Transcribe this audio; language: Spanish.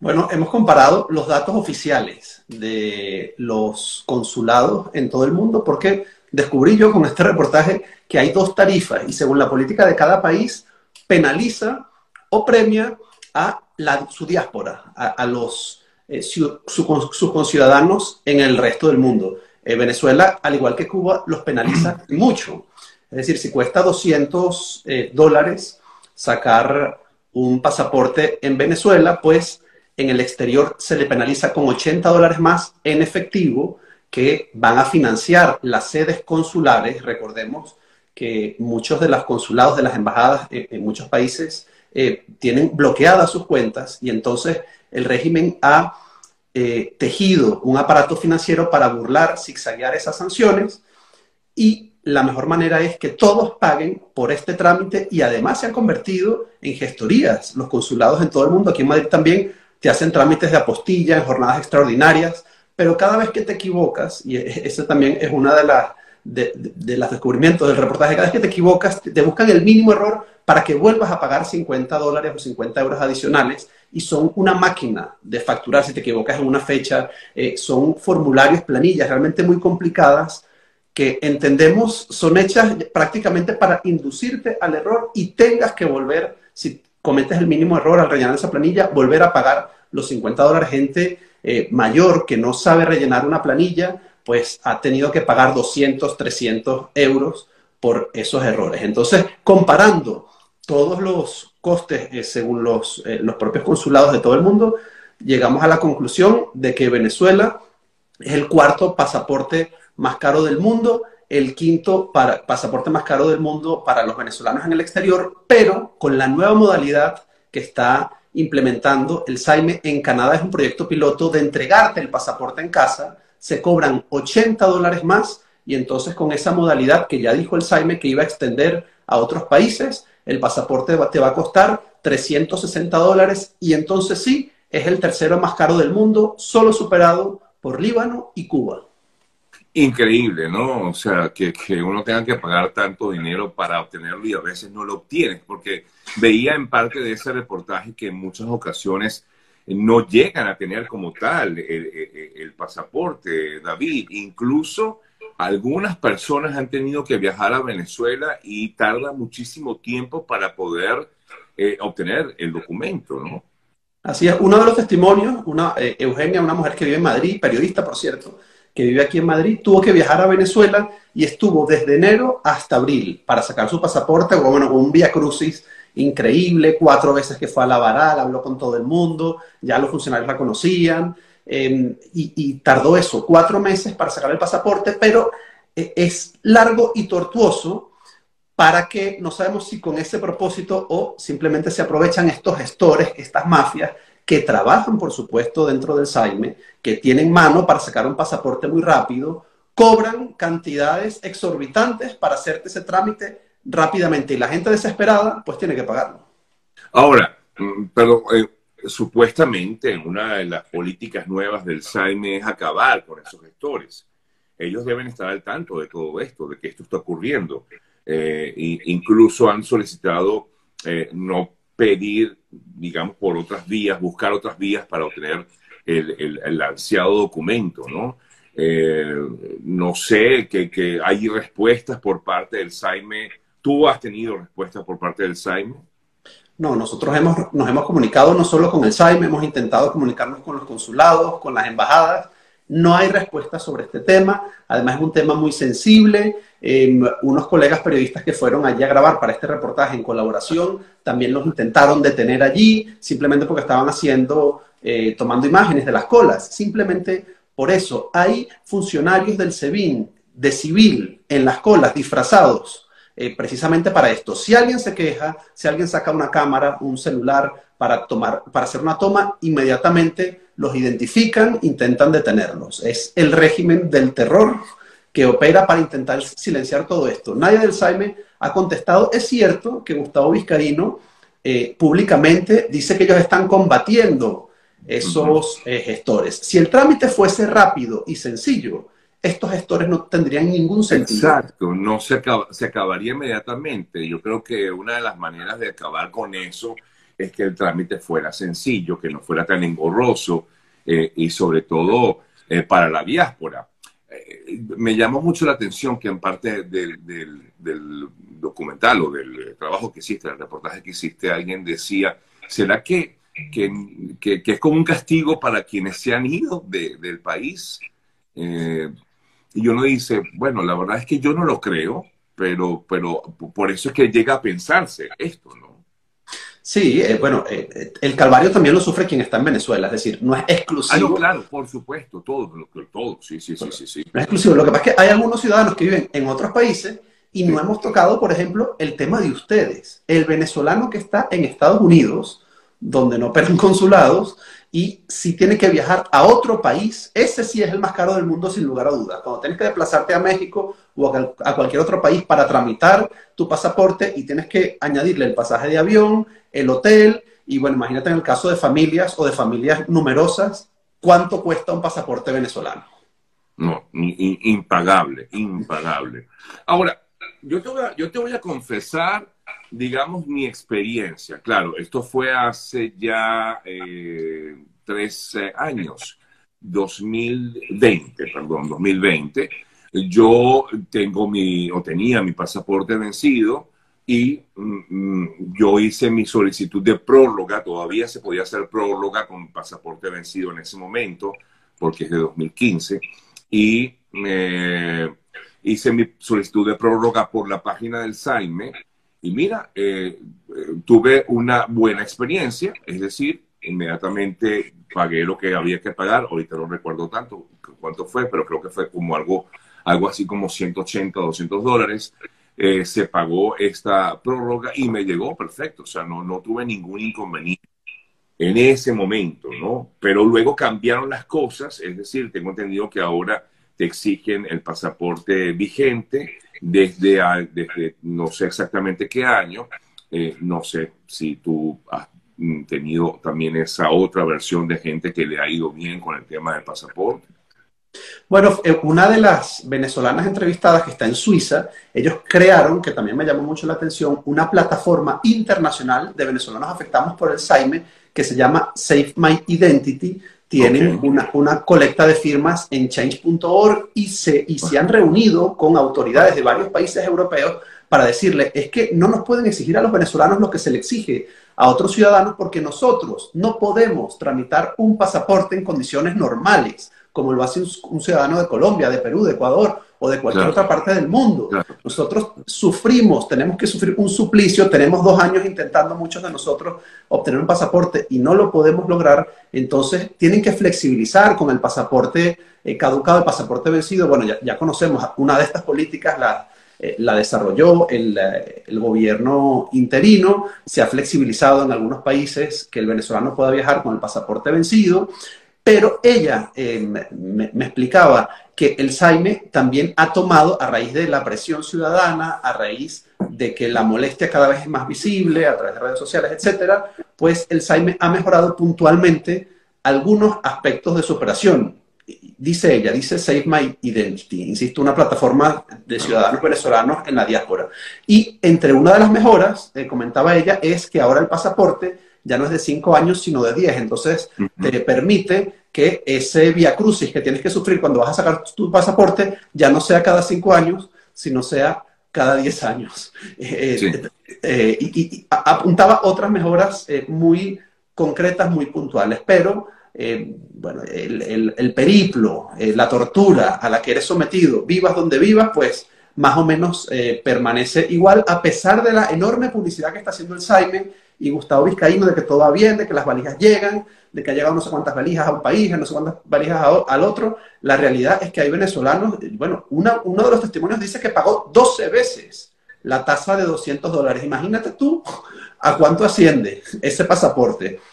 Bueno, hemos comparado los datos oficiales de los consulados en todo el mundo porque descubrí yo con este reportaje que hay dos tarifas y según la política de cada país penaliza o premia a su diáspora, a, los, eh, sus conciudadanos en el resto del mundo. Eh, Venezuela, al igual que Cuba, los penaliza mucho. Es decir, si cuesta 200 eh, dólares sacar un pasaporte en Venezuela, pues en el exterior se le penaliza con 80 dólares más en efectivo que van a financiar las sedes consulares. Recordemos que muchos de los consulados de las embajadas en muchos países eh, tienen bloqueadas sus cuentas y entonces el régimen ha eh, tejido un aparato financiero para burlar, zigzaguear esas sanciones y la mejor manera es que todos paguen por este trámite y además se han convertido en gestorías. Los consulados en todo el mundo, aquí en Madrid también, te hacen trámites de apostilla en jornadas extraordinarias, pero cada vez que te equivocas, y e-, eso también es una de las de, los descubrimientos del reportaje, cada vez que te equivocas, te buscan el mínimo error para que vuelvas a pagar 50 dólares o 50 euros adicionales y son una máquina de facturar si te equivocas en una fecha, eh, son formularios, planillas realmente muy complicadas que entendemos son hechas prácticamente para inducirte al error y tengas que volver, si cometes el mínimo error al rellenar esa planilla, volver a pagar los 50 dólares. Gente eh, mayor que no sabe rellenar una planilla, pues ha tenido que pagar 200, 300 euros por esos errores. Entonces, comparando todos los costes eh, según los, eh, los propios consulados de todo el mundo, llegamos a la conclusión de que Venezuela es el cuarto pasaporte más caro del mundo, el quinto para, pasaporte más caro del mundo para los venezolanos en el exterior, pero con la nueva modalidad que está implementando el SAIME en Canadá es un proyecto piloto de entregarte el pasaporte en casa se cobran 80 dólares más y entonces con esa modalidad que ya dijo el Saime que iba a extender a otros países, el pasaporte te va a costar 360 dólares y entonces sí, es el tercero más caro del mundo, solo superado por Líbano y Cuba. Increíble, ¿no? O sea, que, uno tenga que pagar tanto dinero para obtenerlo y a veces no lo obtienes, porque veía en parte de ese reportaje que en muchas ocasiones no llegan a tener como tal el, pasaporte, David. Incluso algunas personas han tenido que viajar a Venezuela y tarda muchísimo tiempo para poder eh, obtener el documento, ¿no? Así es, uno de los testimonios, una, eh, Eugenia, una mujer que vive en Madrid, periodista por cierto, que vive aquí en Madrid, tuvo que viajar a Venezuela y estuvo desde enero hasta abril para sacar su pasaporte, bueno, un vía crucis increíble, cuatro veces que fue a la varal, habló con todo el mundo, ya los funcionarios la conocían, em, y, tardó eso, cuatro meses para sacar el pasaporte, pero eh, es largo y tortuoso para que no sabemos si con ese propósito o simplemente se aprovechan estos gestores, estas mafias, que trabajan, por supuesto, dentro del SAIME, que tienen mano para sacar un pasaporte muy rápido, cobran cantidades exorbitantes para hacerte ese trámite rápidamente y la gente desesperada, pues tiene que pagarlo. Ahora, mm, pero eh, supuestamente una de las políticas nuevas del SAIME es acabar con esos gestores. Ellos deben estar al tanto de todo esto, de que esto está ocurriendo. Eh, incluso han solicitado eh, no pedir, digamos, por otras vías, buscar otras vías para obtener el, el, ansiado documento, ¿no? no sé, que, que, hay respuestas por parte del SAIME ¿Tú has tenido respuesta por parte del SAIME? No, nosotros hemos, nos hemos comunicado no solo con el SAIME, hemos intentado comunicarnos con los consulados, con las embajadas. No hay respuesta sobre este tema. Además es un tema muy sensible. Em, unos colegas periodistas que fueron allí a grabar para este reportaje en colaboración también los intentaron detener allí, simplemente porque estaban haciendo, eh, tomando imágenes de las colas. Simplemente por eso hay funcionarios del SEBIN, de civil, en las colas, disfrazados eh, precisamente para esto. Si alguien se queja, si alguien saca una cámara, un celular para, tomar, para hacer una toma, inmediatamente los identifican, intentan detenerlos. Es el régimen del terror que opera para intentar silenciar todo esto. Nadie del SAIME ha contestado. Es cierto que Gustavo Vizcarino eh, públicamente dice que ellos están combatiendo esos eh, gestores. Si el trámite fuese rápido y sencillo, estos gestores no tendrían ningún sentido. Exacto, no se, se acabaría inmediatamente. Yo creo que una de las maneras de acabar con eso es que el trámite fuera sencillo, que no fuera tan engorroso eh, y sobre todo eh, para la diáspora. Eh, me llamó mucho la atención que en parte del, documental o del trabajo que hiciste, el reportaje que hiciste, alguien decía, ¿será que, que, es como un castigo para quienes se han ido del país? y uno dice, bueno, la verdad es que yo no lo creo, pero, pero por eso es que llega a pensarse esto, ¿no? Sí, eh, bueno, eh, el calvario también lo sufre quien está en Venezuela, es decir, no es exclusivo. Ah, no, claro, por supuesto, todo, todo, sí, sí, sí, sí, No es exclusivo, lo que pasa es que hay algunos ciudadanos que viven en otros países y no hemos tocado, por ejemplo, el tema de ustedes. El venezolano que está en Estados Unidos, donde no operan consulados, y si tiene que viajar a otro país, ese sí es el más caro del mundo sin lugar a dudas. Cuando tienes que desplazarte a México o a, cualquier otro país para tramitar tu pasaporte y tienes que añadirle el pasaje de avión, el hotel, y bueno, imagínate en el caso de familias o de familias numerosas, ¿cuánto cuesta un pasaporte venezolano? No, impagable, impagable. Ahora, yo te yo te voy a confesar digamos, mi experiencia. Claro, esto fue hace ya eh, tres años, 2020, perdón, 2020. Yo tengo mi, o tenía mi pasaporte vencido y mm, mm, yo hice mi solicitud de prórroga, todavía se podía hacer prórroga con pasaporte vencido en ese momento, porque es de 2015, y eh, hice mi solicitud de prórroga por la página del SAIME. Y mira, eh, tuve una buena experiencia, es decir, inmediatamente pagué lo que había que pagar, ahorita no recuerdo tanto cuánto fue, pero creo que fue como algo, algo así como 180, 200 dólares. Eh, se pagó esta prórroga y me llegó perfecto, o sea, no, no tuve ningún inconveniente en ese momento, ¿no? Pero luego cambiaron las cosas, es decir, tengo entendido que ahora te exigen el pasaporte vigente desde, desde no sé exactamente qué año. Eh, no sé si tú has tenido también esa otra versión de gente que le ha ido bien con el tema del pasaporte. Bueno, eh, una de las venezolanas entrevistadas que está en Suiza, ellos crearon, que también me llamó mucho la atención, una plataforma internacional de venezolanos afectados por el SAIME que se llama Save My Identity, tienen una, una, colecta de firmas en change.org y se, y se han reunido con autoridades de varios países europeos para decirle, es que no nos pueden exigir a los venezolanos lo que se le exige a otros ciudadanos porque nosotros no podemos tramitar un pasaporte en condiciones normales, como lo hace un ciudadano de Colombia, de Perú, de Ecuador o de cualquier otra parte del mundo. Nosotros sufrimos, tenemos que sufrir un suplicio, tenemos dos años intentando muchos de nosotros obtener un pasaporte y no lo podemos lograr, entonces tienen que flexibilizar con el pasaporte eh, caducado, el pasaporte vencido. Bueno, ya, conocemos una de estas políticas, la, eh, la desarrolló el, eh, el, gobierno interino, se ha flexibilizado en algunos países que el venezolano pueda viajar con el pasaporte vencido. Pero ella me, me, explicaba que el SAIME también ha tomado, a raíz de la presión ciudadana, a raíz de que la molestia cada vez es más visible a través de redes sociales, etcétera, pues el SAIME ha mejorado puntualmente algunos aspectos de su operación. Dice ella, dice Save My Identity, insisto, una plataforma de ciudadanos venezolanos en la diáspora. Y entre una de las mejoras, eh, comentaba ella, es que ahora el pasaporte ya no es de cinco años, sino de diez. Entonces, te permite que ese vía crucis que tienes que sufrir cuando vas a sacar tu pasaporte ya no sea cada cinco años, sino sea cada diez años. Eh, eh, y, apuntaba otras mejoras eh, muy concretas, muy puntuales, pero bueno, el, el periplo, la tortura a la que eres sometido, vivas donde vivas, pues más o menos permanece igual, a pesar de la enorme publicidad que está haciendo el Simon y Gustavo Vizcaíno de que todo va bien, de que las valijas llegan, de que ha llegado no sé cuántas valijas a un país, no sé cuántas valijas al otro. La realidad es que hay venezolanos, bueno, uno de los testimonios dice que pagó 12 veces la tasa de 200 dólares. Imagínate tú a cuánto asciende ese pasaporte.